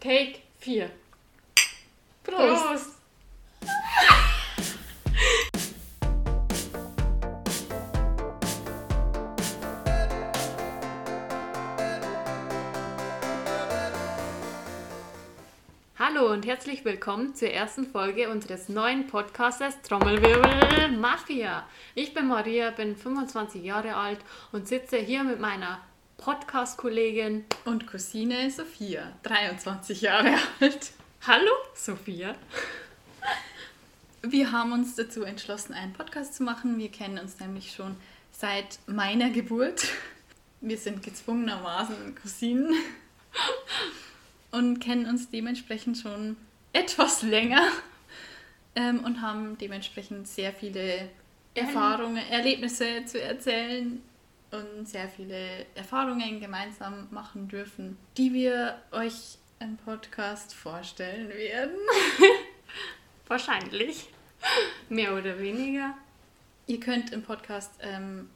Take 4. Prost. Prost. Hallo und herzlich willkommen zur ersten Folge unseres neuen Podcastes Trommelwirbel Mafia. Ich bin Maria, bin 25 Jahre alt und sitze hier mit meiner Podcast-Kollegin. Und Cousine Sophia, 23 Jahre alt. Hallo, Sophia. Wir haben uns dazu entschlossen, einen Podcast zu machen. Wir kennen uns nämlich schon seit meiner Geburt. Wir sind gezwungenermaßen Cousinen und kennen uns dementsprechend schon etwas länger ähm, und haben dementsprechend sehr viele Erfahrungen, Erlebnisse zu erzählen und sehr viele Erfahrungen gemeinsam machen dürfen, die wir euch im Podcast vorstellen werden. Wahrscheinlich. Mehr oder weniger. Ihr könnt im Podcast ähm,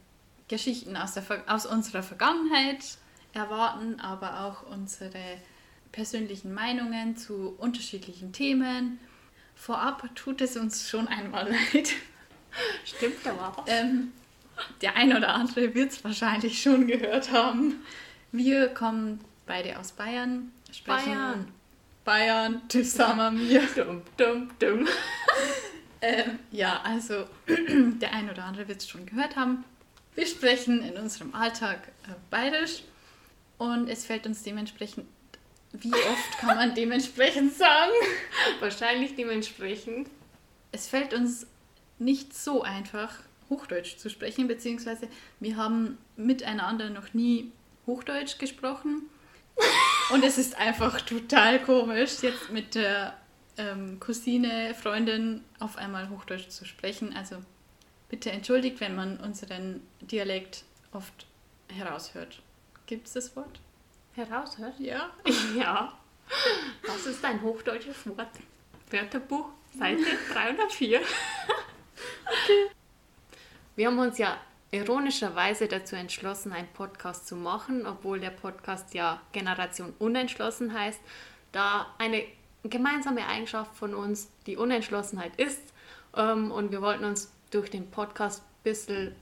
Geschichten aus, der, aus unserer Vergangenheit erwarten, aber auch unsere persönlichen Meinungen zu unterschiedlichen Themen. Vorab tut es uns schon einmal leid. Stimmt aber auch. Ähm, der ein oder andere wird es wahrscheinlich schon gehört haben. Wir kommen beide aus Bayern, sprechen Bayern. Bayern zusammen wir. Dumm, dumm, dumm. Ähm, ja, also der ein oder andere wird es schon gehört haben. Wir sprechen in unserem Alltag äh, bayerisch und es fällt uns dementsprechend, wie oft kann man dementsprechend sagen? Wahrscheinlich dementsprechend. Es fällt uns nicht so einfach, Hochdeutsch zu sprechen, beziehungsweise wir haben miteinander noch nie Hochdeutsch gesprochen. Und es ist einfach total komisch, jetzt mit der ähm, Cousine, Freundin auf einmal Hochdeutsch zu sprechen. Also bitte entschuldigt, wenn man unseren Dialekt oft heraushört. Gibt es das Wort? Heraushört? Ja. Ja. Was ist ein hochdeutsches Wort? Wörterbuch, Seite 304. Wir haben uns ja ironischerweise dazu entschlossen, einen Podcast zu machen, obwohl der Podcast ja Generation Unentschlossen heißt, da eine gemeinsame Eigenschaft von uns die Unentschlossenheit ist. Ähm, Und wir wollten uns durch den Podcast ein bisschen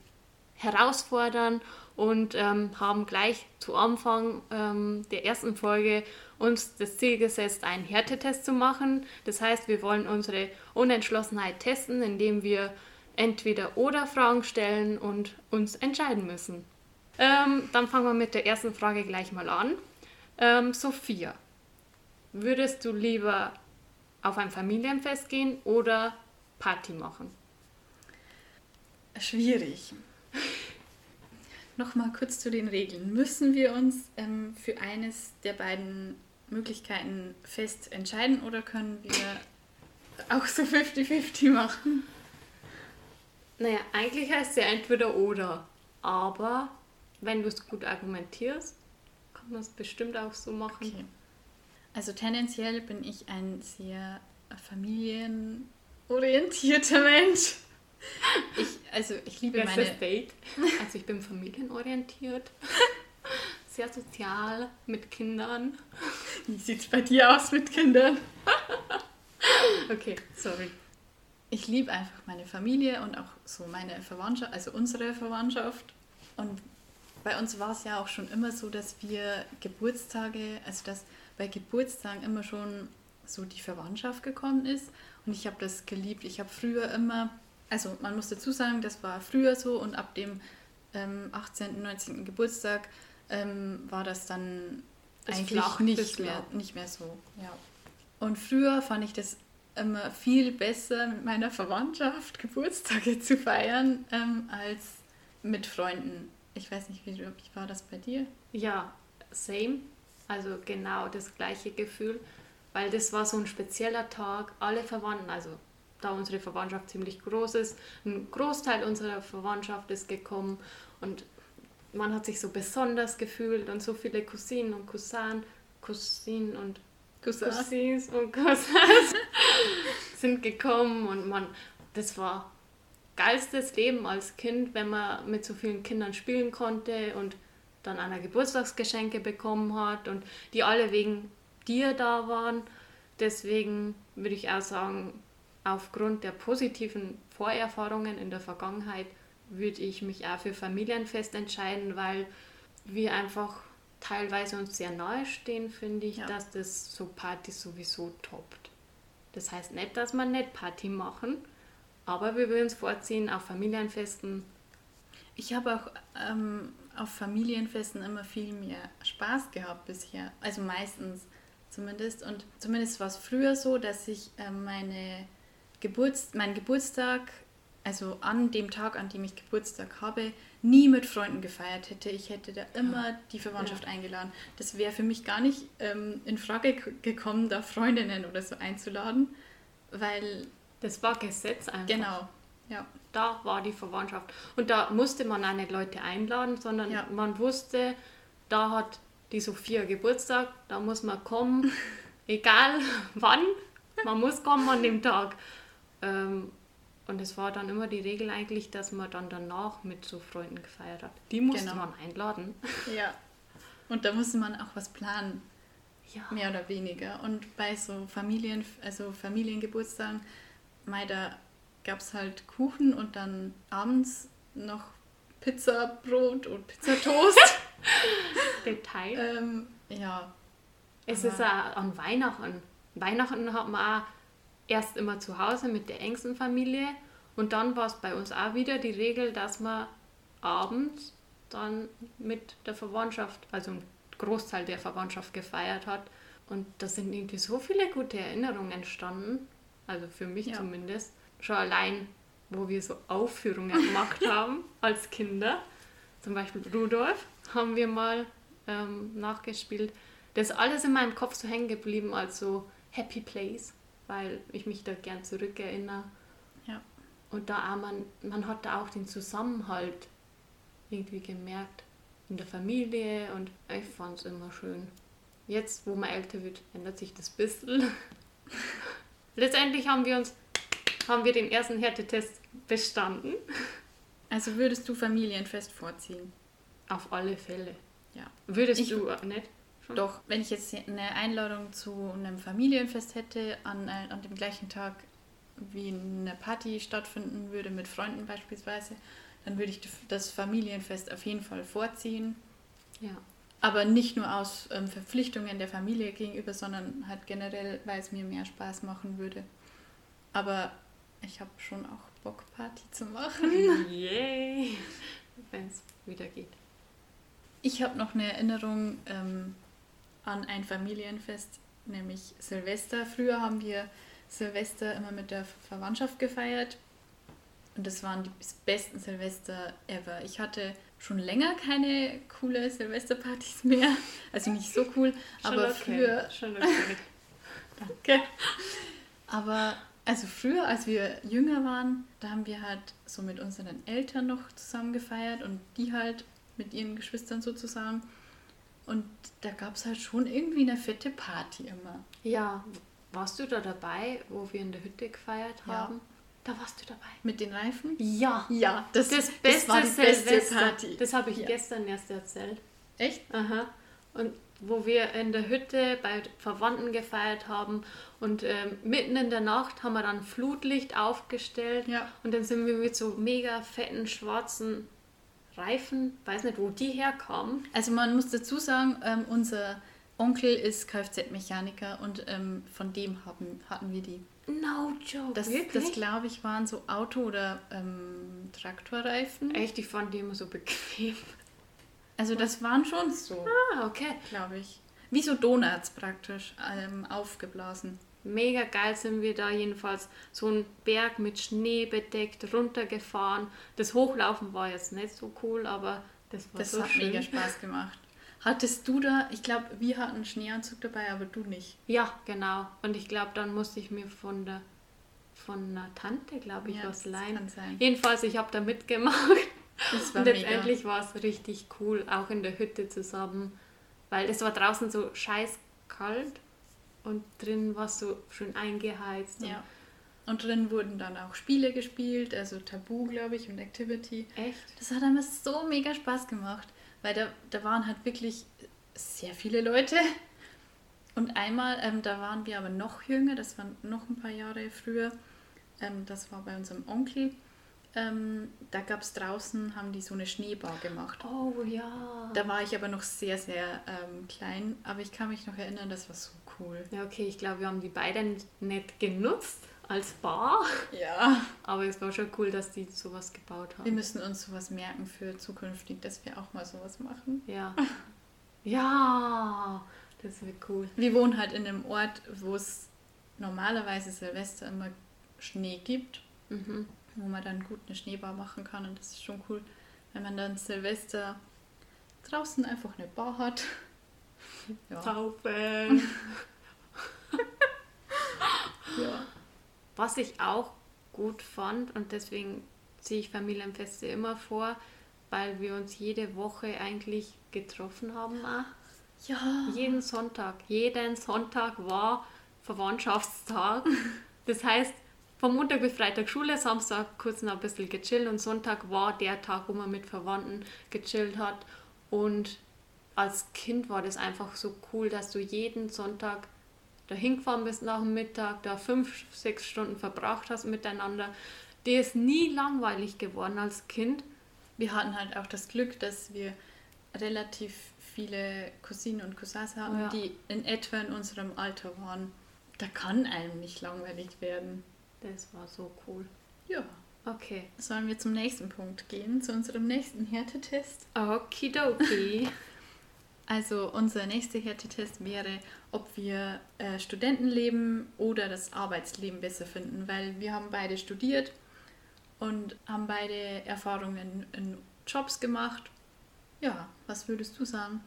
herausfordern und ähm, haben gleich zu Anfang ähm, der ersten Folge uns das Ziel gesetzt, einen Härtetest zu machen. Das heißt, wir wollen unsere Unentschlossenheit testen, indem wir entweder oder Fragen stellen und uns entscheiden müssen. Ähm, dann fangen wir mit der ersten Frage gleich mal an. Ähm, Sophia, würdest du lieber auf ein Familienfest gehen oder Party machen? Schwierig. Nochmal kurz zu den Regeln. Müssen wir uns ähm, für eines der beiden Möglichkeiten fest entscheiden oder können wir auch so 50-50 machen? Naja, eigentlich heißt es ja entweder oder. Aber wenn du es gut argumentierst, kann man es bestimmt auch so machen. Okay. Also tendenziell bin ich ein sehr familienorientierter Mensch. Ich, also ich liebe heißt meine... Date? Also ich bin familienorientiert, sehr sozial, mit Kindern. Wie sieht es bei dir aus mit Kindern? Okay, sorry. Ich liebe einfach meine Familie und auch so meine Verwandtschaft, also unsere Verwandtschaft. Und bei uns war es ja auch schon immer so, dass wir Geburtstage, also dass bei Geburtstagen immer schon so die Verwandtschaft gekommen ist. Und ich habe das geliebt. Ich habe früher immer, also man muss dazu sagen, das war früher so und ab dem ähm, 18., 19. Geburtstag ähm, war das dann eigentlich flach, nicht, mehr, nicht mehr so. Ja. Und früher fand ich das immer viel besser, mit meiner Verwandtschaft Geburtstage zu feiern, ähm, als mit Freunden. Ich weiß nicht, wie, wie war das bei dir? Ja, same. Also genau das gleiche Gefühl, weil das war so ein spezieller Tag. Alle Verwandten, also da unsere Verwandtschaft ziemlich groß ist, ein Großteil unserer Verwandtschaft ist gekommen und man hat sich so besonders gefühlt und so viele Cousinen und Cousinen, Cousinen und Cousins. Cousins und Cousins sind gekommen und man, das war geilstes Leben als Kind, wenn man mit so vielen Kindern spielen konnte und dann einer Geburtstagsgeschenke bekommen hat und die alle wegen dir da waren. Deswegen würde ich auch sagen, aufgrund der positiven Vorerfahrungen in der Vergangenheit würde ich mich auch für Familienfest entscheiden, weil wir einfach teilweise uns sehr nahe stehen, finde ich, ja. dass das so Party sowieso toppt. Das heißt nicht, dass wir nicht Party machen, aber wir würden uns vorziehen auf Familienfesten. Ich habe auch ähm, auf Familienfesten immer viel mehr Spaß gehabt bisher. Also meistens zumindest. Und zumindest war es früher so, dass ich äh, meine Geburts meinen Geburtstag, also an dem Tag, an dem ich Geburtstag habe, nie mit Freunden gefeiert hätte. Ich hätte da immer ja. die Verwandtschaft ja. eingeladen. Das wäre für mich gar nicht ähm, in Frage gekommen, da Freundinnen oder so einzuladen, weil... Das war Gesetz einfach. Genau, ja. Da war die Verwandtschaft. Und da musste man auch nicht Leute einladen, sondern ja. man wusste, da hat die Sophia Geburtstag, da muss man kommen, egal wann, man muss kommen an dem Tag. Ähm, und es war dann immer die Regel eigentlich, dass man dann danach mit so Freunden gefeiert hat. Die musste genau. man einladen. Ja. Und da musste man auch was planen. Ja. Mehr oder weniger. Und bei so Familien, also Familiengeburtstagen, mei, da gab es halt Kuchen und dann abends noch Pizza, Brot und Pizzatoast. Detail. Ähm, ja. Es ist auch an Weihnachten. Weihnachten hat man auch erst immer zu Hause mit der engsten Familie und dann war es bei uns auch wieder die Regel, dass man abends dann mit der Verwandtschaft, also ein Großteil der Verwandtschaft gefeiert hat. Und da sind irgendwie so viele gute Erinnerungen entstanden, also für mich ja. zumindest. Schon allein, wo wir so Aufführungen gemacht haben als Kinder. Zum Beispiel Rudolf haben wir mal ähm, nachgespielt. Das ist alles in meinem Kopf so hängen geblieben als so Happy Place weil ich mich da gern zurückerinnere. Ja. Und da auch man, man hat da auch den Zusammenhalt irgendwie gemerkt in der Familie und ich fand es immer schön. Jetzt, wo man älter wird, ändert sich das ein bisschen. Letztendlich haben wir uns haben wir den ersten Härtetest bestanden. Also würdest du Familienfest vorziehen? Auf alle Fälle. Ja. Würdest ich, du nicht? Doch, wenn ich jetzt eine Einladung zu einem Familienfest hätte, an, äh, an dem gleichen Tag, wie eine Party stattfinden würde, mit Freunden beispielsweise, dann würde ich das Familienfest auf jeden Fall vorziehen. Ja. Aber nicht nur aus ähm, Verpflichtungen der Familie gegenüber, sondern halt generell, weil es mir mehr Spaß machen würde. Aber ich habe schon auch Bock, Party zu machen. Yay! Wenn es wieder geht. Ich habe noch eine Erinnerung, ähm, an ein Familienfest, nämlich Silvester. Früher haben wir Silvester immer mit der Verwandtschaft gefeiert und das waren die besten Silvester ever. Ich hatte schon länger keine coole Silvesterpartys mehr, also nicht so cool, aber okay. früher. Schon okay. Danke. Aber also früher, als wir jünger waren, da haben wir halt so mit unseren Eltern noch zusammen gefeiert und die halt mit ihren Geschwistern sozusagen. Und da gab es halt schon irgendwie eine fette Party immer. Ja, warst du da dabei, wo wir in der Hütte gefeiert ja. haben? Da warst du dabei. Mit den Reifen? Ja. Ja, das, das, beste das war die beste Party. Das habe ich ja. gestern erst erzählt. Echt? Aha. Und wo wir in der Hütte bei Verwandten gefeiert haben und ähm, mitten in der Nacht haben wir dann Flutlicht aufgestellt ja. und dann sind wir mit so mega fetten schwarzen Reifen, weiß nicht, wo die herkamen. Also man muss dazu sagen, ähm, unser Onkel ist Kfz-Mechaniker und ähm, von dem haben, hatten wir die. No joke. Das, das glaube ich, waren so Auto- oder ähm, Traktorreifen. Echt, ich fand die immer so bequem. Also das waren schon so. Ah, okay. Glaube ich. Wie so Donuts praktisch, ähm, aufgeblasen mega geil sind wir da jedenfalls so einen Berg mit Schnee bedeckt runtergefahren. Das Hochlaufen war jetzt nicht so cool, aber das war das so hat schön. mega Spaß gemacht. Hattest du da, ich glaube, wir hatten einen Schneeanzug dabei, aber du nicht. Ja, genau. Und ich glaube, dann musste ich mir von der von einer Tante, glaube ich, ja, was leihen. Jedenfalls, ich habe da mitgemacht. Das war Und letztendlich war es richtig cool, auch in der Hütte zusammen, weil es war draußen so scheiß kalt und drin war es so schön eingeheizt. Ja. Und drin wurden dann auch Spiele gespielt, also Tabu, glaube ich, und Activity. Echt? Das hat mir so mega Spaß gemacht, weil da, da waren halt wirklich sehr viele Leute. Und einmal, ähm, da waren wir aber noch jünger, das war noch ein paar Jahre früher, ähm, das war bei unserem Onkel. Ähm, da gab es draußen, haben die so eine Schneebar gemacht. Oh ja. Da war ich aber noch sehr, sehr ähm, klein, aber ich kann mich noch erinnern, das war so cool. Ja, okay, ich glaube, wir haben die beiden nicht genutzt als Bar. Ja. Aber es war schon cool, dass die sowas gebaut haben. Wir müssen uns sowas merken für zukünftig, dass wir auch mal sowas machen. Ja. Ja, das wird cool. Wir wohnen halt in einem Ort, wo es normalerweise Silvester immer Schnee gibt, Mhm. wo man dann gut eine Schneebar machen kann. Und das ist schon cool, wenn man dann Silvester draußen einfach eine Bar hat. Ja. Taufen. ja. Was ich auch gut fand und deswegen ziehe ich Familienfeste immer vor, weil wir uns jede Woche eigentlich getroffen haben. Auch. Ja. Jeden Sonntag. Jeden Sonntag war Verwandtschaftstag. Das heißt, von Montag bis Freitag Schule, Samstag kurz noch ein bisschen gechillt und Sonntag war der Tag, wo man mit Verwandten gechillt hat. Und als Kind war das einfach so cool, dass du jeden Sonntag dahin gefahren bist nach dem Mittag, da fünf, sechs Stunden verbracht hast miteinander. Dir ist nie langweilig geworden als Kind. Wir hatten halt auch das Glück, dass wir relativ viele Cousinen und Cousins haben, Ja. die in etwa in unserem Alter waren. Da kann einem nicht langweilig werden. Das war so cool. Ja. Okay. Sollen wir zum nächsten Punkt gehen, zu unserem nächsten Härtetest? Okidoki. Also unser nächster Härtetest wäre, ob wir äh, Studentenleben oder das Arbeitsleben besser finden, weil wir haben beide studiert und haben beide Erfahrungen in Jobs gemacht. Ja, was würdest du sagen?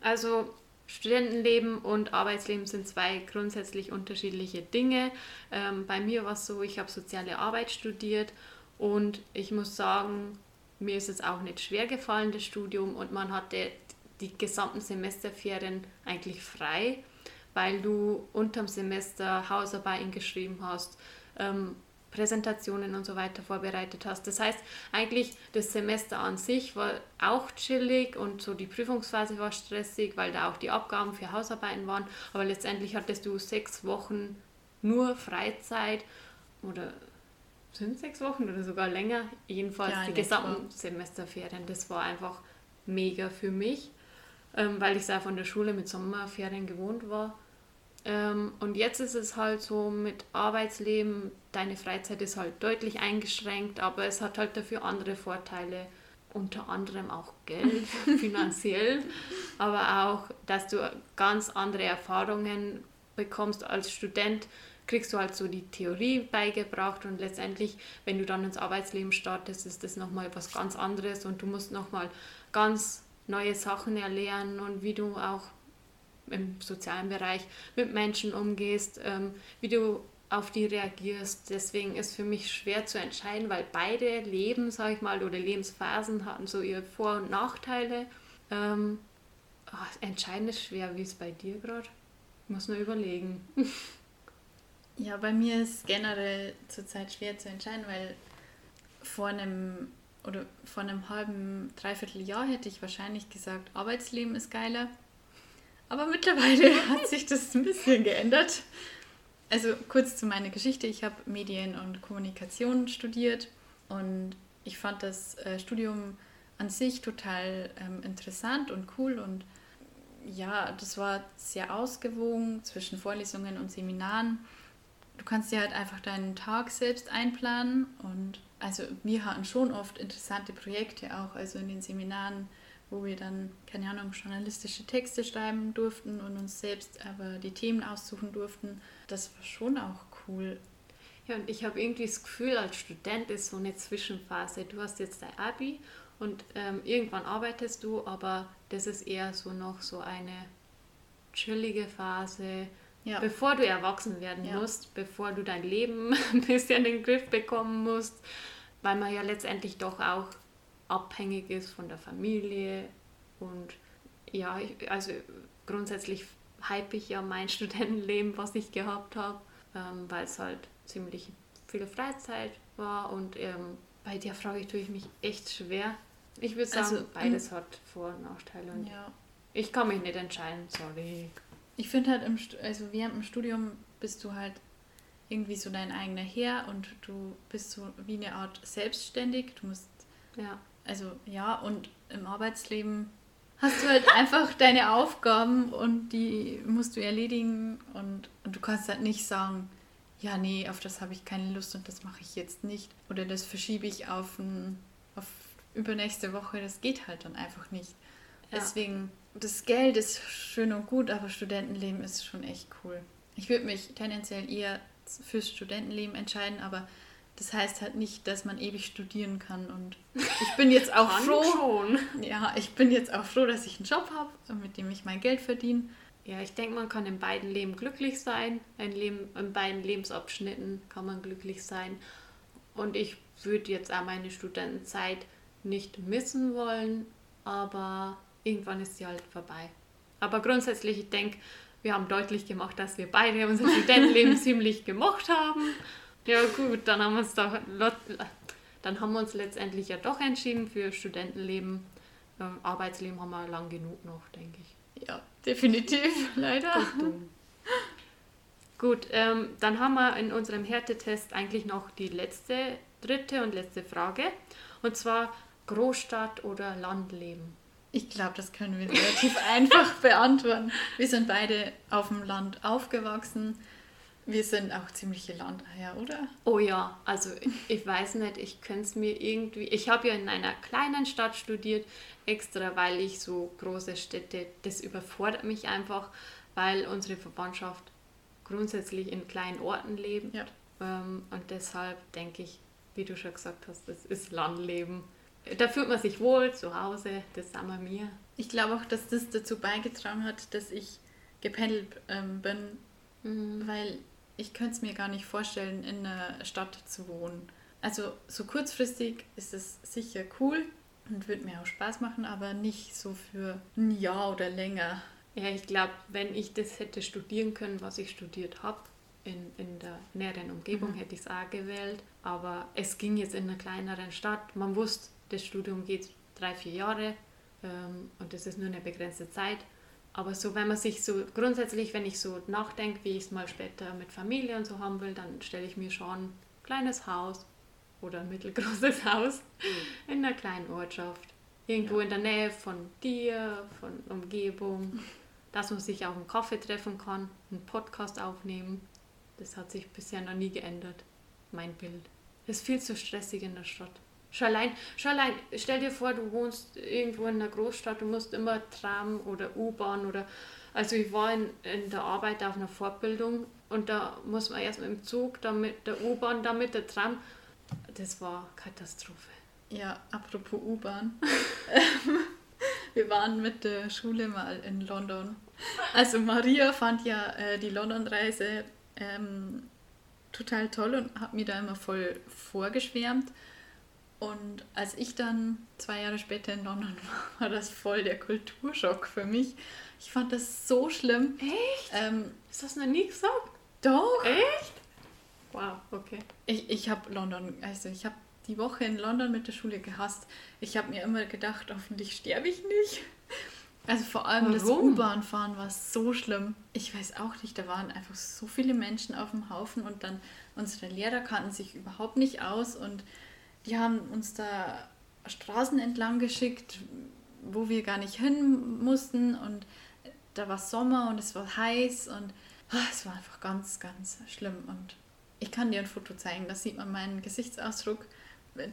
Also Studentenleben und Arbeitsleben sind zwei grundsätzlich unterschiedliche Dinge. Ähm, bei mir war es so, ich habe soziale Arbeit studiert und ich muss sagen, mir ist es auch nicht schwer gefallen, das Studium, und man hatte die gesamten Semesterferien eigentlich frei, weil du unterm Semester Hausarbeiten geschrieben hast, ähm, Präsentationen und so weiter vorbereitet hast. Das heißt, eigentlich das Semester an sich war auch chillig und so die Prüfungsphase war stressig, weil da auch die Abgaben für Hausarbeiten waren. Aber letztendlich hattest du sechs Wochen nur Freizeit oder sind sechs Wochen oder sogar länger. Jedenfalls Ja, die gesamten Semesterferien. Das war einfach mega für mich, ähm, weil ich es auch von der Schule mit Sommerferien gewohnt war. Ähm, und jetzt ist es halt so mit Arbeitsleben, deine Freizeit ist halt deutlich eingeschränkt, aber es hat halt dafür andere Vorteile, unter anderem auch Geld, finanziell, aber auch, dass du ganz andere Erfahrungen bekommst als Student, kriegst du halt so die Theorie beigebracht und letztendlich, wenn du dann ins Arbeitsleben startest, ist das nochmal was ganz anderes und du musst nochmal ganz neue Sachen erlernen und wie du auch im sozialen Bereich mit Menschen umgehst, ähm, wie du auf die reagierst. Deswegen ist für mich schwer zu entscheiden, weil beide Leben, sag ich mal, oder Lebensphasen hatten so ihre Vor- und Nachteile. Ähm, ah, entscheiden ist schwer. Wie es bei dir gerade? Muss nur überlegen. Ja, bei mir ist generell zurzeit schwer zu entscheiden, weil vor einem oder vor einem halben, dreiviertel Jahr hätte ich wahrscheinlich gesagt, Arbeitsleben ist geiler. Aber mittlerweile hat sich das ein bisschen geändert. Also kurz zu meiner Geschichte. Ich habe Medien und Kommunikation studiert und ich fand das äh, Studium an sich total ähm, interessant und cool und ja, das war sehr ausgewogen zwischen Vorlesungen und Seminaren. Du kannst dir halt einfach deinen Tag selbst einplanen und also wir hatten schon oft interessante Projekte auch, also in den Seminaren, wo wir dann, keine Ahnung, journalistische Texte schreiben durften und uns selbst aber die Themen aussuchen durften. Das war schon auch cool. Ja, und ich habe irgendwie das Gefühl, als Student ist so eine Zwischenphase. Du hast jetzt dein Abi und ähm, irgendwann arbeitest du, aber das ist eher so noch so eine chillige Phase, Ja, bevor du erwachsen werden Ja. musst, bevor du dein Leben ein bisschen in den Griff bekommen musst, weil man ja letztendlich doch auch abhängig ist von der Familie und ja, also grundsätzlich hype ich ja mein Studentenleben, was ich gehabt habe, ähm, weil es halt ziemlich viel Freizeit war und ähm, bei der Frage tue ich mich echt schwer. Ich würde sagen, Also, beides hat Vor- und Nachteile und ja. ich kann mich nicht entscheiden, sorry. Ich finde halt, im, also während dem Studium bist du halt irgendwie so dein eigener Herr und du bist so wie eine Art selbstständig. Du musst, Ja. also ja, und im Arbeitsleben hast du halt einfach deine Aufgaben und die musst du erledigen und, und du kannst halt nicht sagen, ja, nee, auf das habe ich keine Lust und das mache ich jetzt nicht. Oder das verschiebe ich auf, ein, auf übernächste Woche. Das geht halt dann einfach nicht. Ja. Deswegen, das Geld ist schön und gut, aber Studentenleben ist schon echt cool. Ich würde mich tendenziell eher fürs Studentenleben entscheiden, aber das heißt halt nicht, dass man ewig studieren kann. Und ich bin jetzt auch froh. schon. Ja, ich bin jetzt auch froh, dass ich einen Job habe, mit dem ich mein Geld verdiene. Ja, ich denke, man kann in beiden Leben glücklich sein. In, Leben, in beiden Lebensabschnitten kann man glücklich sein. Und ich würde jetzt auch meine Studentenzeit nicht missen wollen, aber irgendwann ist sie halt vorbei. Aber grundsätzlich, ich denke, wir haben deutlich gemacht, dass wir beide unser Studentenleben ziemlich gemocht haben. Ja gut, dann haben wir uns doch, dann haben wir uns letztendlich ja doch entschieden für Studentenleben. Arbeitsleben haben wir lang genug noch, denke ich. Ja, definitiv, leider. Gut, ähm, dann haben wir in unserem Härtetest eigentlich noch die letzte, dritte und letzte Frage. Und zwar Großstadt oder Landleben. Ich glaube, das können wir relativ einfach beantworten. Wir sind beide auf dem Land aufgewachsen. Wir sind auch ziemliche Landeier, oder? Oh ja, also ich, ich weiß nicht, ich könnte es mir irgendwie. Ich habe ja in einer kleinen Stadt studiert, extra weil ich so große Städte, das überfordert mich einfach, weil unsere Verwandtschaft grundsätzlich in kleinen Orten lebt. Ja. Ähm, und deshalb denke ich, wie du schon gesagt hast, das ist Landleben. Da fühlt man sich wohl zu Hause, das sagen wir mir. Ich glaube auch, dass das dazu beigetragen hat, dass ich gependelt ähm, bin, Mhm. weil ich könnte es mir gar nicht vorstellen, in einer Stadt zu wohnen. Also so kurzfristig ist es sicher cool und wird mir auch Spaß machen, aber nicht so für ein Jahr oder länger. Ja, ich glaube, wenn ich das hätte studieren können, was ich studiert habe, in, in der näheren Umgebung, Mhm. hätte ich es auch gewählt. Aber es ging jetzt in einer kleineren Stadt. Man wusste, das Studium geht drei, vier Jahre ähm, und das ist nur eine begrenzte Zeit. Aber so, wenn man sich so grundsätzlich, wenn ich so nachdenke, wie ich es mal später mit Familie und so haben will, dann stelle ich mir schon ein kleines Haus oder ein mittelgroßes Haus in einer kleinen Ortschaft. Irgendwo Ja. in der Nähe von dir, von Umgebung, dass man sich auch einen Kaffee treffen kann, einen Podcast aufnehmen. Das hat sich bisher noch nie geändert, mein Bild. Es ist viel zu stressig in der Stadt. Schon allein, stell dir vor, du wohnst irgendwo in einer Großstadt, du musst immer Tram oder U-Bahn oder. Also, ich war in, in der Arbeit auf einer Fortbildung und da muss man erst mit dem Zug, dann mit der U-Bahn, dann mit der Tram. Das war Katastrophe. Ja, apropos U-Bahn. Wir waren mit der Schule mal in London. Also Maria fand ja äh, die London-Reise ähm, total toll und hat mir da immer voll vorgeschwärmt. Und als ich dann zwei Jahre später in London war, war das voll der Kulturschock für mich. Ich fand das so schlimm. Echt? Ähm, Ist das noch nie gesagt? doch. Echt? Wow, okay. Ich, ich habe London, also ich habe die Woche in London mit der Schule gehasst. Ich habe mir immer gedacht, hoffentlich sterbe ich nicht. Also vor allem das Warum? U-Bahn-Fahren war so schlimm. Ich weiß auch nicht, da waren einfach so viele Menschen auf dem Haufen und dann unsere Lehrer kannten sich überhaupt nicht aus und die haben uns da Straßen entlang geschickt, wo wir gar nicht hin mussten und da war Sommer und es war heiß und ah, es war einfach ganz, ganz schlimm und ich kann dir ein Foto zeigen, da sieht man meinen Gesichtsausdruck.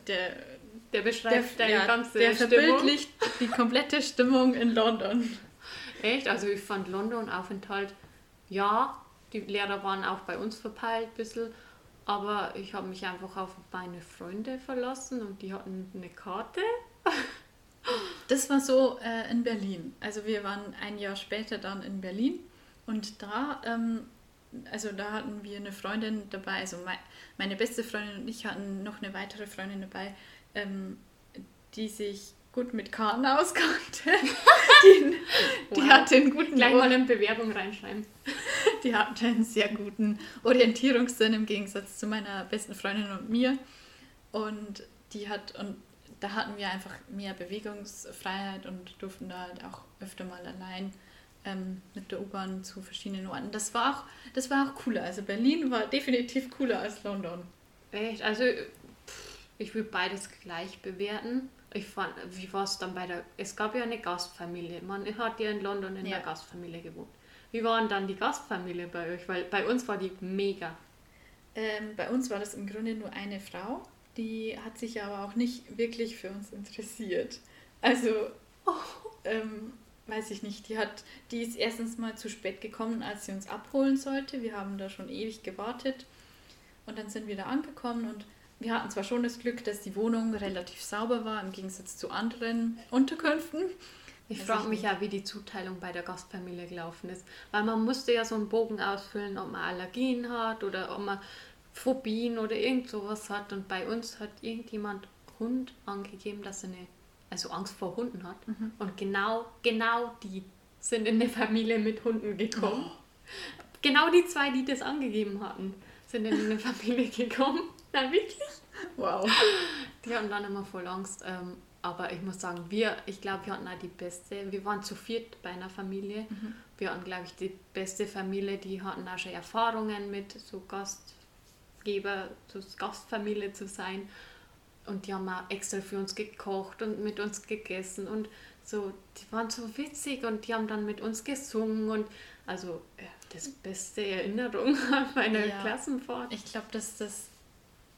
Der, Der beschreibt deine ja, ganze der Stimmung. verbildlicht die komplette Stimmung in London. Echt? Also ich fand London-Aufenthalt, ja, die Lehrer waren auch bei uns verpeilt ein bisschen, aber ich habe mich einfach auf meine Freunde verlassen und die hatten eine Karte. Das war so äh, in Berlin. Also wir waren ein Jahr später dann in Berlin und da, ähm, also da hatten wir eine Freundin dabei, also mei meine beste Freundin und ich hatten noch eine weitere Freundin dabei, ähm, die sich gut mit Karten auskannte. die die Wow. hatte einen guten Gleich Ohr- mal in Bewerbung reinschreiben. Die hatte einen sehr guten Orientierungssinn im Gegensatz zu meiner besten Freundin und mir. Und die hat, und da hatten wir einfach mehr Bewegungsfreiheit und durften da halt auch öfter mal allein ähm, mit der U-Bahn zu verschiedenen Orten. Das war, auch, das war auch cooler. Also Berlin war definitiv cooler als London. Echt? Also ich würde beides gleich bewerten. Ich fand, wie war es dann bei der, es gab ja eine Gastfamilie. Man hat ja in London in Ja. der Gastfamilie gewohnt. Wie war denn dann die Gastfamilie bei euch? Weil bei uns war die mega. Ähm, bei uns war das im Grunde nur eine Frau, die hat sich aber auch nicht wirklich für uns interessiert. Also, ähm, weiß ich nicht, die, hat, die ist erstens mal zu spät gekommen, als sie uns abholen sollte. Wir haben da schon ewig gewartet und dann sind wir da angekommen und wir hatten zwar schon das Glück, dass die Wohnung relativ sauber war, im Gegensatz zu anderen Unterkünften. Ich frage ich mich ja, wie die Zuteilung bei der Gastfamilie gelaufen ist. Weil man musste ja so einen Bogen ausfüllen, ob man Allergien hat oder ob man Phobien oder irgend sowas hat. Und bei uns hat irgendjemand Hund angegeben, dass er eine, also Angst vor Hunden hat. Und genau, genau die sind in eine Familie mit Hunden gekommen. Genau die zwei, die das angegeben hatten, sind in eine Familie gekommen. Na wirklich? Wow. Die hatten dann immer voll Angst. Ähm, aber ich muss sagen, wir, ich glaube, wir hatten auch die beste. Wir waren zu viert bei einer Familie. Wir hatten, glaube ich, die beste Familie. Die hatten auch schon Erfahrungen mit so Gastgeber, so Gastfamilie zu sein. Und die haben auch extra für uns gekocht und mit uns gegessen. Und so, die waren so witzig und die haben dann mit uns gesungen. Und also, ja, das beste Erinnerung an meine Ja. Klassenfahrt. Ich glaube, dass das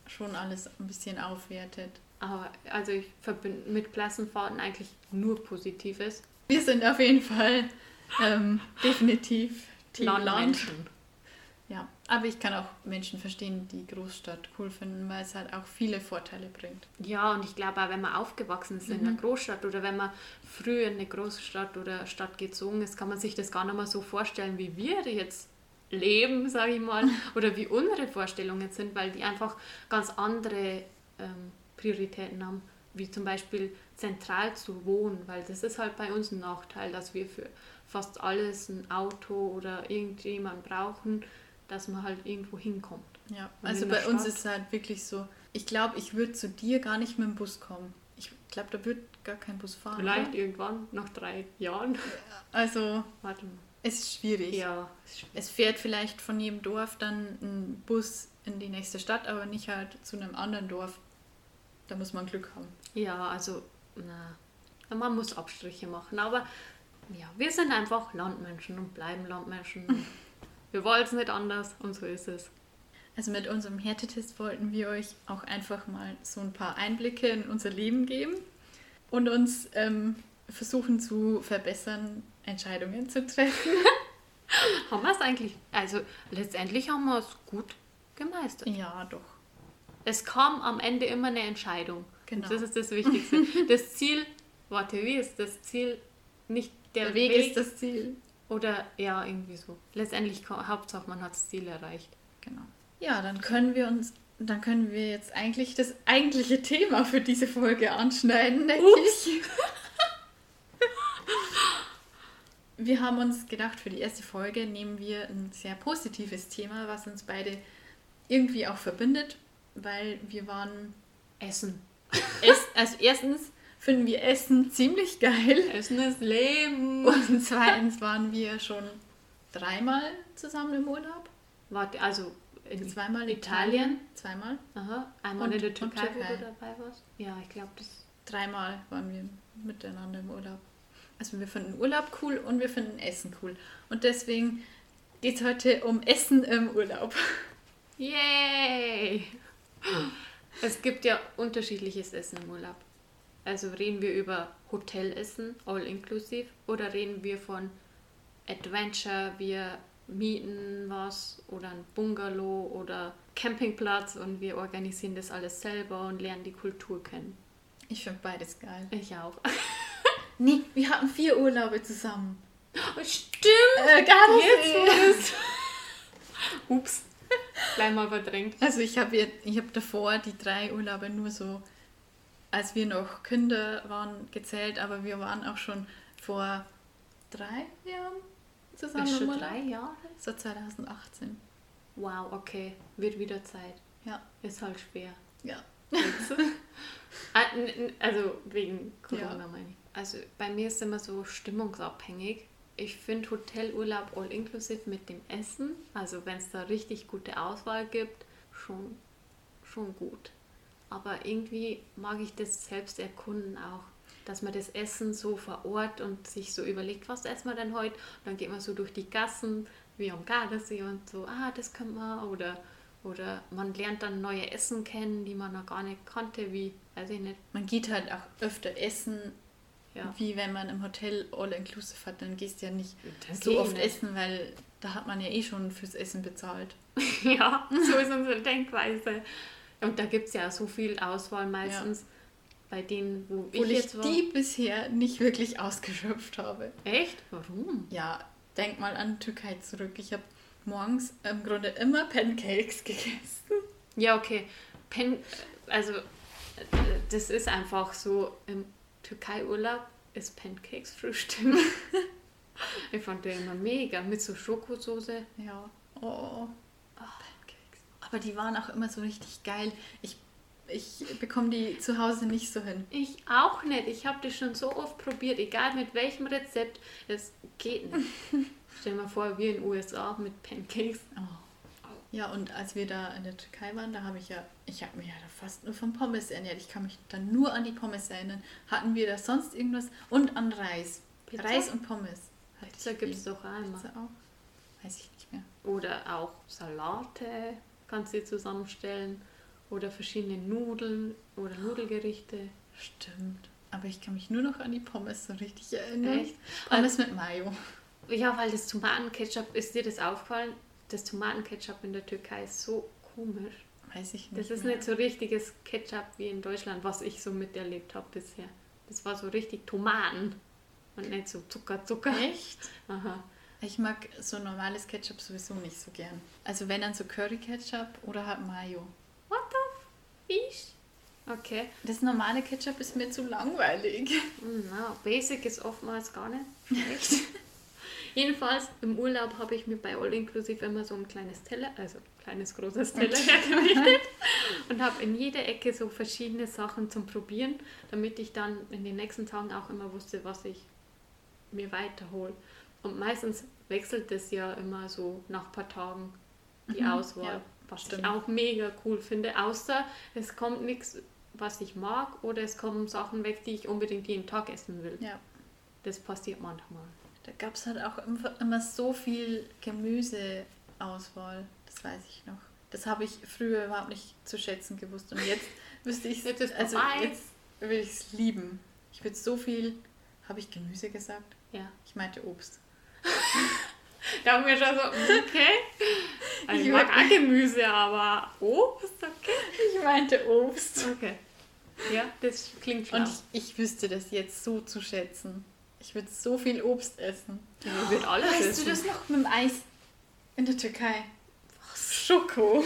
schon alles ein bisschen aufwertet. Aber also ich verbinde mit Klassenfahrten eigentlich nur Positives. Wir sind auf jeden Fall ähm, definitiv Team Land. Ja, aber ich kann auch Menschen verstehen, die Großstadt cool finden, weil es halt auch viele Vorteile bringt. Ja, und ich glaube auch, wenn man aufgewachsen ist in einer Großstadt oder wenn man früh in eine Großstadt oder Stadt gezogen ist, kann man sich das gar nicht mehr so vorstellen, wie wir jetzt leben, sage ich mal, oder wie unsere Vorstellungen sind, weil die einfach ganz andere ähm, Prioritäten haben, wie zum Beispiel zentral zu wohnen, weil das ist halt bei uns ein Nachteil, dass wir für fast alles ein Auto oder irgendjemand brauchen, dass man halt irgendwo hinkommt. Ja, Und also bei uns Stadt? ist es halt wirklich so, ich glaube, ich würde zu dir gar nicht mit dem Bus kommen. Ich glaube, da wird gar kein Bus fahren. Vielleicht oder? irgendwann, nach drei Jahren. Also, Warte mal. es ist schwierig. Ja, ist schwierig. Es fährt vielleicht von jedem Dorf dann ein Bus in die nächste Stadt, aber nicht halt zu einem anderen Dorf. Da muss man Glück haben. ja also, na, man muss Abstriche machen. Aber ja, wir sind einfach Landmenschen und bleiben Landmenschen. wir wollen es nicht anders und so ist es. Also mit unserem Härtetest wollten wir euch auch einfach mal so ein paar Einblicke in unser Leben geben und uns ähm, versuchen zu verbessern, Entscheidungen zu treffen. Haben wir es eigentlich, also letztendlich haben wir es gut gemeistert. Ja, doch. Es kam am Ende immer eine Entscheidung. Genau. Das ist das Wichtigste. das Ziel, warte, wie ist das Ziel? Nicht der, Der Weg ist das Ziel. Oder ja, irgendwie so. Letztendlich, Hauptsache man hat das Ziel erreicht. Genau. Ja, dann können wir uns, dann können wir jetzt eigentlich das eigentliche Thema für diese Folge anschneiden, denke Ups. ich. Wir haben uns gedacht, für die erste Folge nehmen wir ein sehr positives Thema, was uns beide irgendwie auch verbindet, weil wir waren Essen. es, also erstens finden wir Essen ziemlich geil Essen ist Leben. und zweitens waren wir schon dreimal zusammen im Urlaub. Warte, also in Zweimal Italien. Italien, zweimal. Aha, einmal Und- in der Türkei, wo du dabei warst. Ja, ich glaube, das. Dreimal waren wir miteinander im Urlaub. Also wir finden Urlaub cool und wir finden Essen cool. Und deswegen geht es heute um Essen im Urlaub. Yay! Es gibt ja unterschiedliches Essen im Urlaub. Also reden wir über Hotelessen, all inclusive, oder reden wir von Adventure, wir mieten was oder ein Bungalow oder Campingplatz und wir organisieren das alles selber und lernen die Kultur kennen. Ich finde beides geil. Ich auch. Nee, wir hatten vier Urlaube zusammen. Stimmt! Äh, ganz Jetzt Ups. Gleich mal verdrängt. Also ich habe ich hab davor die drei Urlaube nur so, als wir noch Kinder waren, gezählt, aber wir waren auch schon vor drei Jahren zusammen Ist schon Urlaub. drei Jahre? So 2018. Wow, okay. Wird wieder Zeit. Ja. Ist halt schwer. Ja. Ah, also wegen Corona Ja. meine ich. Also bei mir ist immer so stimmungsabhängig. Ich finde Hotelurlaub all inclusive mit dem Essen, also wenn es da richtig gute Auswahl gibt, schon, schon gut. Aber irgendwie mag ich das selbst erkunden auch, dass man das Essen so vor Ort und sich so überlegt, was essen wir denn heute? Und dann geht man so durch die Gassen, wie am Gardasee und so, ah, das können wir. Oder, oder man lernt dann neue Essen kennen, die man noch gar nicht kannte, wie, weiß ich nicht. Man geht halt auch öfter essen, Ja. wie wenn man im Hotel all-inclusive hat. Dann gehst du ja nicht Das so oft nicht. essen, weil da hat man ja eh schon fürs Essen bezahlt. Ja, so ist unsere Denkweise. Und da gibt es ja so viel Auswahl meistens bei denen, wo ich Obwohl ich jetzt war. die bisher nicht wirklich ausgeschöpft habe. Echt? Warum? Ja, denk mal an Türkei zurück. Ich habe morgens im Grunde immer Pancakes gegessen. Ja, okay. Pen, also, äh, das ist einfach so, im Türkei-Urlaub ist Pancakes Frühstück. ich fand den immer mega, mit so Schokosoße. Ja. Oh. Pancakes. Aber die waren auch immer so richtig geil. Ich, ich bekomme die zu Hause nicht so hin. Ich auch nicht. Ich habe das schon so oft probiert, egal mit welchem Rezept. Es geht nicht. Stell dir mal vor, wir in den USA mit Pancakes. Oh. Ja, und als wir da in der Türkei waren, da habe ich ja, ich habe mich ja da fast nur von Pommes ernährt. Ich kann mich dann nur an die Pommes erinnern. Hatten wir da sonst irgendwas? Und an Reis. Pizza? Reis und Pommes. Pizza gibt es doch einmal. Pizza auch? Weiß ich nicht mehr. Oder auch Salate kannst du dir zusammenstellen. Oder verschiedene Nudeln oder Nudelgerichte. Stimmt. Aber ich kann mich nur noch an die Pommes so richtig erinnern. Echt? Pommes mit Mayo. Ja, weil das Tomatenketchup, ist dir das aufgefallen? Das Tomatenketchup in der Türkei ist so komisch. Weiß ich nicht. Das ist mehr. nicht so richtiges Ketchup wie in Deutschland, was ich so miterlebt habe bisher. Das war so richtig Tomaten und nicht so Zucker, Zucker. Echt? Aha. Ich mag so normales Ketchup sowieso nicht so gern. Also wenn dann so Curry-Ketchup oder halt Mayo. What the fish? Okay. Das normale Ketchup ist mir zu langweilig. Na, Basic ist oftmals gar nicht schlecht. Jedenfalls im Urlaub habe ich mir bei All Inclusive immer so ein kleines Teller, also kleines großes Teller hergerichtet und habe in jeder Ecke so verschiedene Sachen zum Probieren, damit ich dann in den nächsten Tagen auch immer wusste, was ich mir weiterhole. Und meistens wechselt es ja immer so nach ein paar Tagen die Mhm, Auswahl, ja, was stimmt. ich auch mega cool finde, außer es kommt nichts, was ich mag oder es kommen Sachen weg, die ich unbedingt jeden Tag essen will. Ja. Das passiert manchmal. Da gab es halt auch immer, so viel Gemüseauswahl. Das weiß ich noch. Das habe ich früher überhaupt nicht zu schätzen gewusst. Und jetzt wüsste ich Jetzt ist Also jetzt will ich es lieben. Ich würde so viel. Habe ich Gemüse gesagt? Ja. Ich meinte Obst. Da haben wir schon so, okay. Also ich Ich mag auch Gemüse, aber Obst, okay. Ich meinte Obst. Okay. Ja, das klingt schlau. Und ich, ich wüsste das jetzt so zu schätzen. Ich würde so viel Obst essen. ich würde alles weißt essen. du das noch mit dem Eis in der Türkei? Was? Schoko.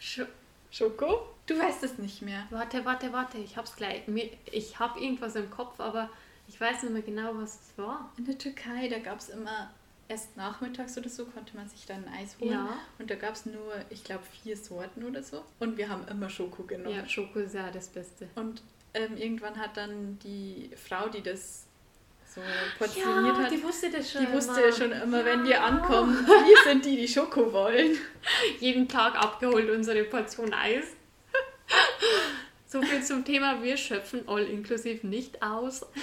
Sch- Schoko? Du weißt es nicht mehr. Warte, warte, warte, ich hab's gleich. Ich habe irgendwas im Kopf, aber ich weiß nicht mehr genau, was es war. In der Türkei, da gab es immer erst nachmittags oder so, konnte man sich dann ein Eis holen. Ja. Und da gab es nur, ich glaube, vier Sorten oder so. Und wir haben immer Schoko genommen. Ja, Schoko ist ja das Beste. Und ähm, irgendwann hat dann die Frau, die das so portioniert hat, die wusste das schon die wusste immer. schon immer, wenn wir Ja. ankommen, wir sind die, die Schoko wollen. Jeden Tag abgeholt unsere Portion Eis. So viel zum Thema, wir schöpfen all inklusiv nicht aus.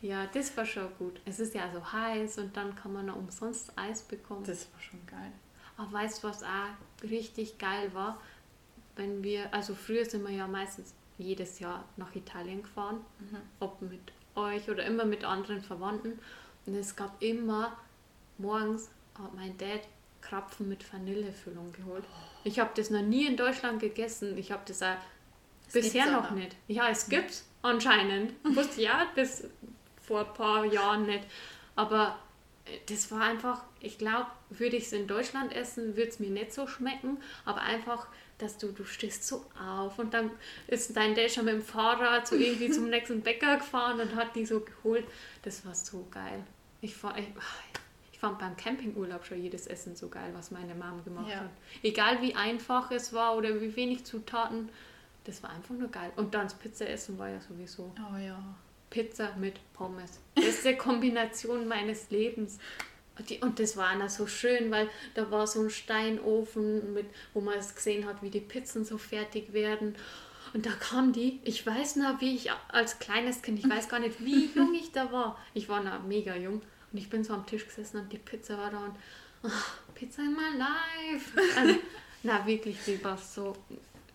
Ja, das war schon gut. Es ist ja so heiß und dann kann man noch umsonst Eis bekommen. Das war schon geil. Aber weißt du, was auch richtig geil war? Wenn wir, also früher sind wir ja meistens jedes Jahr nach Italien gefahren, ob mit euch oder immer mit anderen Verwandten. Und es gab immer, morgens hat mein Dad Krapfen mit Vanillefüllung geholt. Ich habe das noch nie in Deutschland gegessen. Ich habe das auch bisher noch aber. nicht. Ja, es gibt's anscheinend. Wusste ja bis vor ein paar Jahren nicht. Aber äh, das war einfach, ich glaube, würde ich es in Deutschland essen, würde es mir nicht so schmecken. Aber einfach, dass du, du stehst so auf und dann ist dein Dad schon mit dem Fahrrad so irgendwie zum nächsten Bäcker gefahren und hat die so geholt. Das war so geil. Ich fand, ich, ich fand beim Campingurlaub schon jedes Essen so geil, was meine Mom gemacht Ja. hat. Egal wie einfach es war oder wie wenig Zutaten, das war einfach nur geil. Und dann das Pizzaessen war ja sowieso Oh ja. Pizza mit Pommes. Beste Kombination meines Lebens. Und, das war auch so schön, weil da war so ein Steinofen, mit, wo man es gesehen hat, wie die Pizzen so fertig werden. Und da kam die, ich weiß noch, wie ich als kleines Kind, ich weiß gar nicht, wie jung ich da war. Ich war noch mega jung. Und ich bin so am Tisch gesessen und die Pizza war da und oh, Pizza in my life. Also, na wirklich, die war so.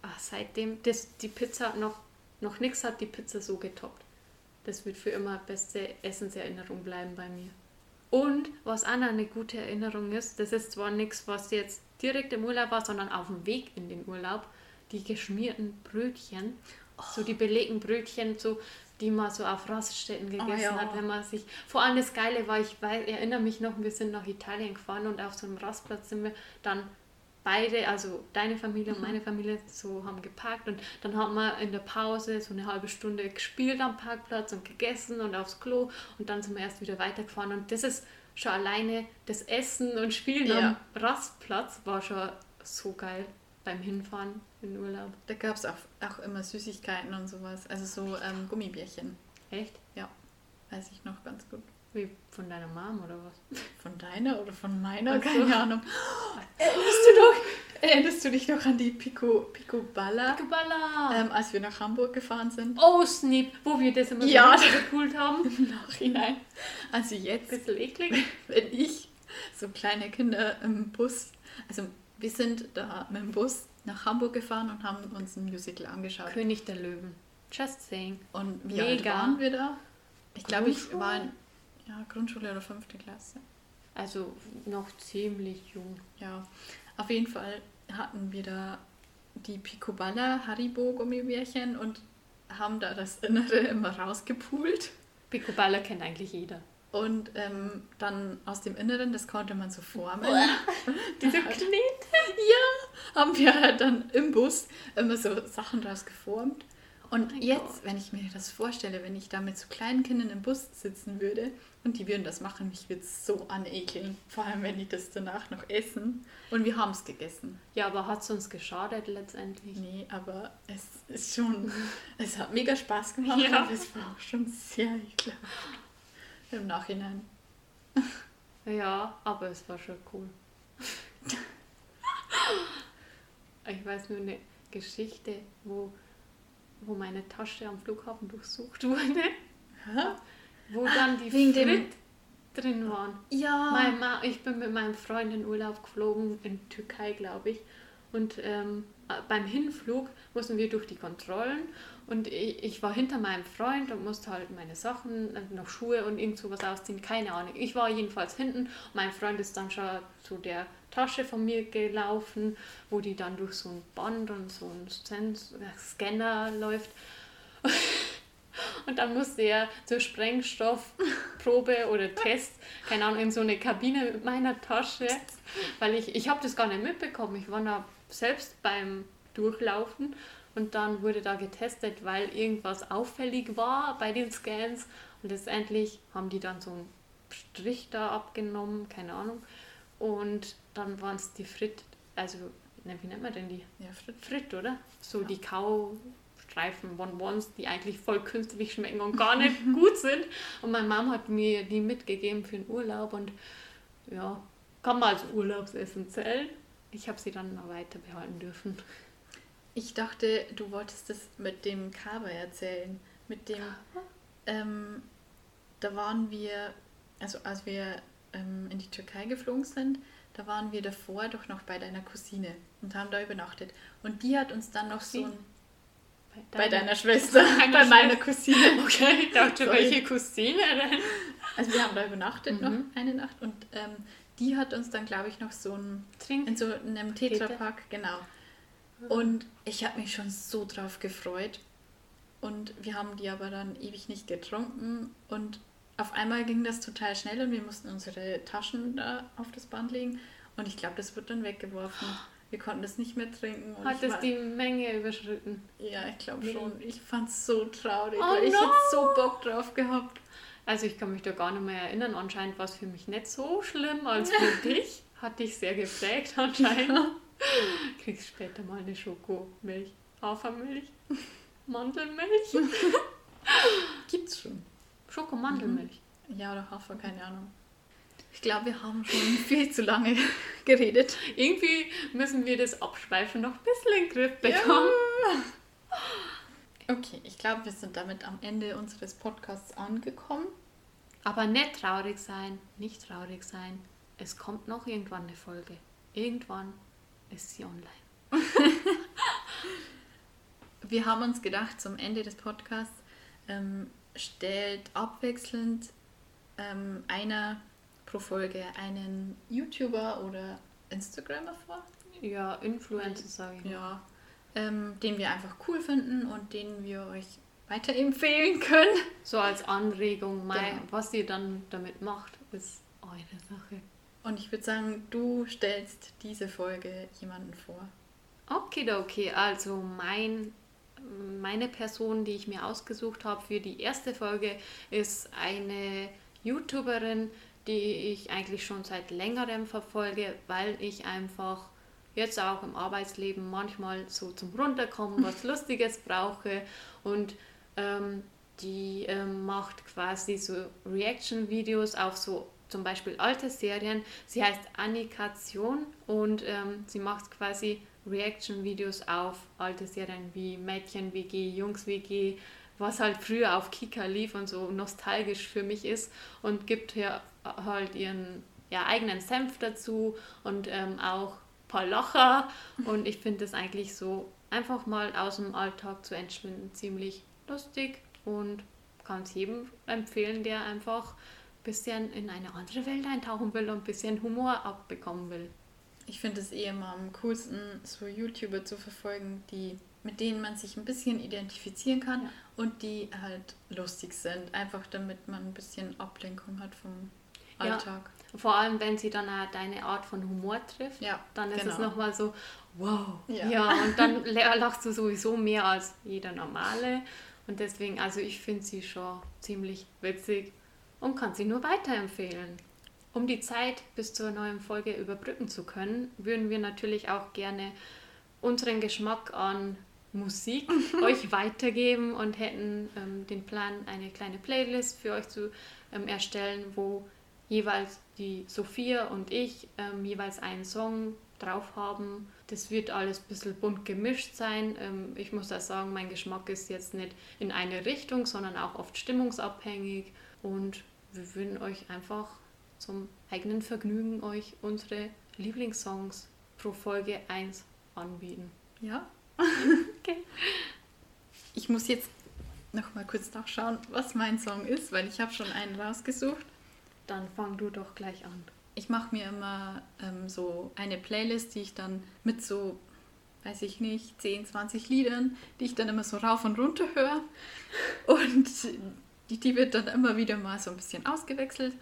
Ach, seitdem das, die Pizza noch, noch nichts hat die Pizza so getoppt. Das wird für immer beste Essenserinnerung bleiben bei mir. Und was auch noch eine gute Erinnerung ist, das ist zwar nichts, was jetzt direkt im Urlaub war, sondern auf dem Weg in den Urlaub, die geschmierten Brötchen, oh. so die belegten Brötchen, so die man so auf Raststätten ah, gegessen oh, ja. hat, wenn man sich. Vor allem das Geile war, ich weiß, erinnere mich noch, wir sind nach Italien gefahren und auf so einem Rastplatz sind wir dann beide, also deine Familie und mhm. meine Familie, so haben geparkt und dann haben wir in der Pause so eine halbe Stunde gespielt am Parkplatz und gegessen und aufs Klo und dann sind wir erst wieder weitergefahren und das ist schon alleine das Essen und Spielen ja. am Rastplatz war schon so geil beim Hinfahren in Urlaub. Da gab es auch, auch immer Süßigkeiten und sowas, also so ähm, Gummibärchen. Echt? Ja, weiß ich noch ganz gut. Wie von deiner Mom oder was? Deiner oder von meiner? Also. Keine Ahnung. Erinnerst du, doch, erinnerst du dich noch an die Pico, Pico Balla? Pico Balla! Ähm, als wir nach Hamburg gefahren sind. Oh, Snip, wo wir das immer ja, so gepult haben. Im Nachhinein. Also jetzt, Bisschen eklig. wenn ich so kleine Kinder im Bus, also wir sind da mit dem Bus nach Hamburg gefahren und haben uns ein Musical angeschaut. König der Löwen. Just saying. Und wie Mega. alt waren wir da? Ich glaube, ich war in ja, Grundschule oder fünfte Klasse. Also noch ziemlich jung. Ja, auf jeden Fall hatten wir da die Picoballa Haribo Gummibärchen und haben da das Innere immer rausgepult. Picoballa kennt eigentlich jeder. Und ähm, dann aus dem Inneren, das konnte man so formen. Diese Knete. Ja, haben wir halt dann im Bus immer so Sachen draus geformt. Und oh jetzt, Gott. wenn ich mir das vorstelle, wenn ich da mit so kleinen Kindern im Bus sitzen würde und die würden das machen, mich würde es so anekeln. Vor allem, wenn die das danach noch essen. Und wir haben es gegessen. Ja, aber hat es uns geschadet letztendlich? Nee, aber es ist schon, es hat mega Spaß gemacht, ja. aber es war auch schon sehr ekelhaft. Im Nachhinein. Ja, aber es war schon cool. ich weiß nur eine Geschichte, wo wo meine Tasche am Flughafen durchsucht wurde. Wo dann die Wegen Frit drin waren. Ja. Mein ich bin mit meinem Freund in Urlaub geflogen, in Türkei, glaube ich. Und ähm, beim Hinflug mussten wir durch die Kontrollen und ich, ich, war hinter meinem Freund und musste halt meine Sachen, äh, noch Schuhe und irgend sowas ausziehen, keine Ahnung. Ich war jedenfalls hinten, mein Freund ist dann schon zu der Tasche von mir gelaufen, wo die dann durch so ein Band und so ein Scanner läuft. Und dann musste er zur Sprengstoffprobe oder Test, keine Ahnung, in so eine Kabine mit meiner Tasche, weil ich, ich habe das gar nicht mitbekommen. Ich war da selbst beim Durchlaufen und dann wurde da getestet, weil irgendwas auffällig war bei den Scans und letztendlich haben die dann so einen Strich da abgenommen, keine Ahnung. Und dann waren es die Frit, also ne, wie nennt man denn die? Ja, Frit. Frit, oder? So ja. die Kaustreifen Bonbons, die eigentlich voll künstlich schmecken und gar nicht gut sind. Und meine Mom hat mir die mitgegeben für den Urlaub und ja, kann man als Urlaubsessen zählen. Ich habe sie dann noch weiter behalten dürfen. Ich dachte, du wolltest das mit dem Kaba erzählen. Mit dem, ähm, da waren wir, also als wir ähm, in die Türkei geflogen sind, da waren wir davor doch noch bei deiner Cousine und haben da übernachtet. Und die hat uns dann noch so ein. Bei deiner, bei deiner Schwester, bei meiner Cousine. Okay, ich dachte, Sorry. welche Cousine denn? Also wir haben da übernachtet mhm. noch eine Nacht und ähm, die hat uns dann, glaube ich, noch so ein Trink in so einem Tetrapack, genau. Und ich habe mich schon so drauf gefreut. Und wir haben die aber dann ewig nicht getrunken. Und auf einmal ging das total schnell und wir mussten unsere Taschen da auf das Band legen. Und ich glaube, das wird dann weggeworfen. Wir konnten das nicht mehr trinken. Hat es die Menge überschritten? Ja, ich glaube schon. Ich fand es so traurig, oh weil no. ich hätte so Bock drauf gehabt. Also ich kann mich da gar nicht mehr erinnern. Anscheinend war es für mich nicht so schlimm als für dich. Hat dich sehr geprägt anscheinend. Kriegst später mal eine Schokomilch, Hafermilch, Mandelmilch. Gibt's schon. Schokomandelmilch. Ja, oder Hafer, keine Ahnung. Ich glaube, wir haben schon viel zu lange geredet. Irgendwie müssen wir das Abschweifen noch ein bisschen in den Griff bekommen. Ja. Okay, ich glaube, wir sind damit am Ende unseres Podcasts angekommen. Aber nicht traurig sein, nicht traurig sein. Es kommt noch irgendwann eine Folge. Irgendwann ist sie online. wir haben uns gedacht, zum Ende des Podcasts ähm, stellt abwechselnd ähm, einer pro Folge einen YouTuber oder Instagrammer vor. Ja, Influencer sage ich. Ja, ähm, den wir einfach cool finden und den wir euch weiterempfehlen können. So als Anregung, mein, genau. was ihr dann damit macht, ist eure Sache. Und ich würde sagen, du stellst diese Folge jemanden vor. Okay, okay. Also mein, meine Person, die ich mir ausgesucht habe für die erste Folge, ist eine YouTuberin, die ich eigentlich schon seit längerem verfolge, weil ich einfach jetzt auch im Arbeitsleben manchmal so zum Runterkommen was Lustiges brauche und ähm, die ähm, macht quasi so Reaction-Videos auf so zum Beispiel alte Serien. Sie heißt Annikation und ähm, sie macht quasi Reaction-Videos auf alte Serien wie Mädchen-WG, Jungs-WG, was halt früher auf Kika lief und so nostalgisch für mich ist und gibt hier halt ihren ja, eigenen Senf dazu und ähm, auch paar Locher und ich finde es eigentlich so einfach mal aus dem Alltag zu entschwinden ziemlich lustig und kann es jedem empfehlen, der einfach ein bisschen in eine andere Welt eintauchen will und ein bisschen Humor abbekommen will. Ich finde es eh immer am coolsten, so YouTuber zu verfolgen, die mit denen man sich ein bisschen identifizieren kann ja. und die halt lustig sind. Einfach damit man ein bisschen Ablenkung hat vom Alltag. Ja, vor allem, wenn sie dann auch deine Art von Humor trifft, ja, dann ist genau. es nochmal so, wow. Ja. ja, und dann lachst du sowieso mehr als jeder Normale. Und deswegen, also ich finde sie schon ziemlich witzig und kann sie nur weiterempfehlen. Um die Zeit bis zur neuen Folge überbrücken zu können, würden wir natürlich auch gerne unseren Geschmack an Musik euch weitergeben und hätten ähm, den Plan, eine kleine Playlist für euch zu ähm, erstellen, wo jeweils die Sophia und ich ähm, jeweils einen Song drauf haben. Das wird alles ein bisschen bunt gemischt sein. Ähm, ich muss da sagen, mein Geschmack ist jetzt nicht in eine Richtung, sondern auch oft stimmungsabhängig. Und wir würden euch einfach zum eigenen Vergnügen euch unsere Lieblingssongs pro Folge 1 anbieten. Ja, okay. Ich muss jetzt noch mal kurz nachschauen, was mein Song ist, weil ich habe schon einen rausgesucht. Dann fang du doch gleich an. Ich mache mir immer ähm, so eine Playlist, die ich dann mit so, weiß ich nicht, 10, 20 Liedern, die ich dann immer so rauf und runter höre. Und die, die wird dann immer wieder mal so ein bisschen ausgewechselt.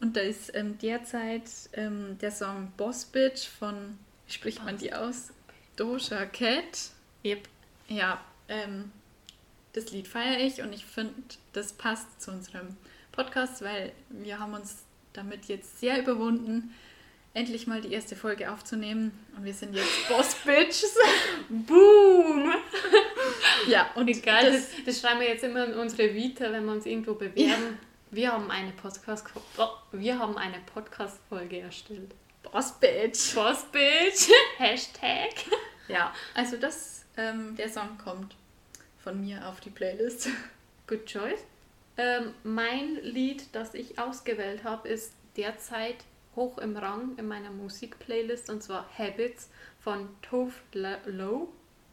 Und da ist ähm, derzeit ähm, der Song Boss Bitch von, wie spricht Boss. man die aus? Doja Cat. Yep. Ja, ähm, das Lied feiere ich und ich finde, das passt zu unserem Podcast, weil wir haben uns damit jetzt sehr überwunden, endlich mal die erste Folge aufzunehmen und wir sind jetzt Boss Bitches. Boom! ja, und Egal, das, das, schreiben wir jetzt immer in unsere Vita, wenn wir uns irgendwo bewerben. Ja. Wir haben eine Podcast oh, wir haben eine Podcast Folge erstellt. Boss Bitch. Boss Bitch. Hashtag. Ja, also das, ähm, der Song kommt von mir auf die Playlist. Good choice. Ähm, mein Lied, das ich ausgewählt habe, ist derzeit hoch im Rang in meiner Musikplaylist und zwar Habits von Tove Low.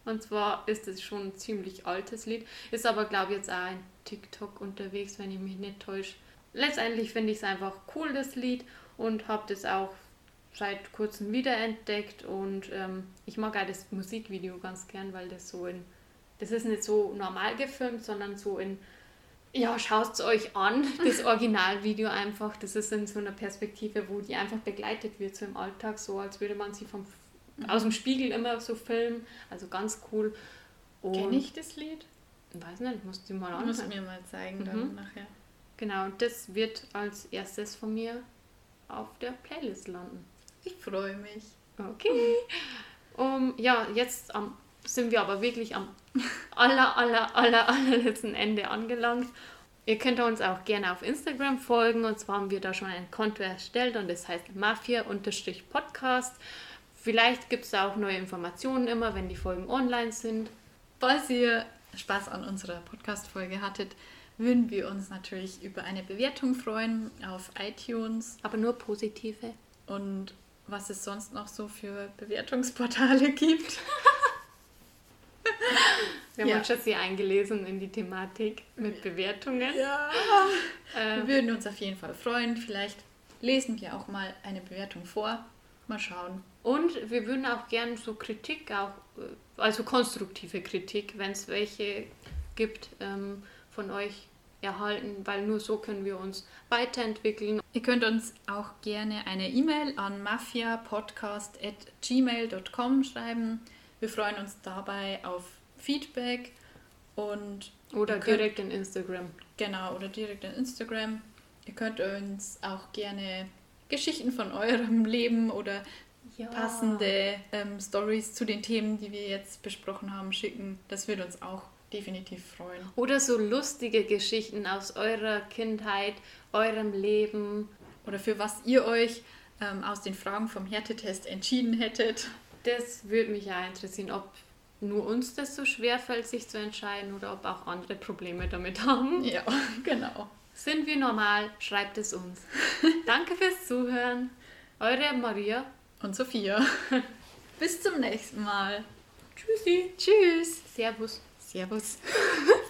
Und zwar ist es schon ein ziemlich altes Lied, ist aber glaube ich jetzt auch ein TikTok unterwegs, wenn ich mich nicht täusche. Letztendlich finde ich es einfach cool, das Lied, und habe das auch seit kurzem wiederentdeckt und ähm, ich mag auch das Musikvideo ganz gern, weil das so in, das ist nicht so normal gefilmt, sondern so in, ja, schaut es euch an, das Originalvideo einfach, das ist in so einer Perspektive, wo die einfach begleitet wird, so im Alltag, so als würde man sie vom. Aus dem Spiegel immer so filmen, also ganz cool. Kenne ich das Lied? Weiß nicht, musst du mal anschauen. Musst mir mal zeigen dann mhm. nachher. Genau, das wird als erstes von mir auf der Playlist landen. Ich freue mich. Okay. Um, ja, jetzt um, sind wir aber wirklich am aller, aller, aller, allerletzten Ende angelangt. Ihr könnt uns auch gerne auf Instagram folgen. Und zwar haben wir da schon ein Konto erstellt und das heißt Mafia-Podcast. Vielleicht gibt es da auch neue Informationen immer, wenn die Folgen online sind. Falls ihr Spaß an unserer Podcast-Folge hattet, würden wir uns natürlich über eine Bewertung freuen auf iTunes. Aber nur positive. Und was es sonst noch so für Bewertungsportale gibt. Wir haben ja. uns schon sehr eingelesen in die Thematik mit Bewertungen. Ja. Ähm. Wir würden uns auf jeden Fall freuen. Vielleicht lesen wir auch mal eine Bewertung vor. Mal schauen. Und wir würden auch gerne so Kritik, auch, äh, also konstruktive Kritik, wenn es welche gibt, ähm, von euch erhalten, weil nur so können wir uns weiterentwickeln. Ihr könnt uns auch gerne eine E-Mail an mafiapodcast.gmail.com schreiben. Wir freuen uns dabei auf Feedback und oder direkt in Instagram. Genau, oder direkt in Instagram. Ihr könnt uns auch gerne Geschichten von eurem Leben oder ja. passende ähm, Stories zu den Themen, die wir jetzt besprochen haben, schicken. Das würde uns auch definitiv freuen. Oder so lustige Geschichten aus eurer Kindheit, eurem Leben. Oder für was ihr euch ähm, aus den Fragen vom Härtetest entschieden hättet. Das würde mich ja interessieren, ob nur uns das so schwer fällt, sich zu entscheiden oder ob auch andere Probleme damit haben. Ja, genau. Sind wir normal? Schreibt es uns. Danke fürs Zuhören. Eure Maria und Sophia. Bis zum nächsten Mal. Tschüssi. Tschüss. Servus. Servus.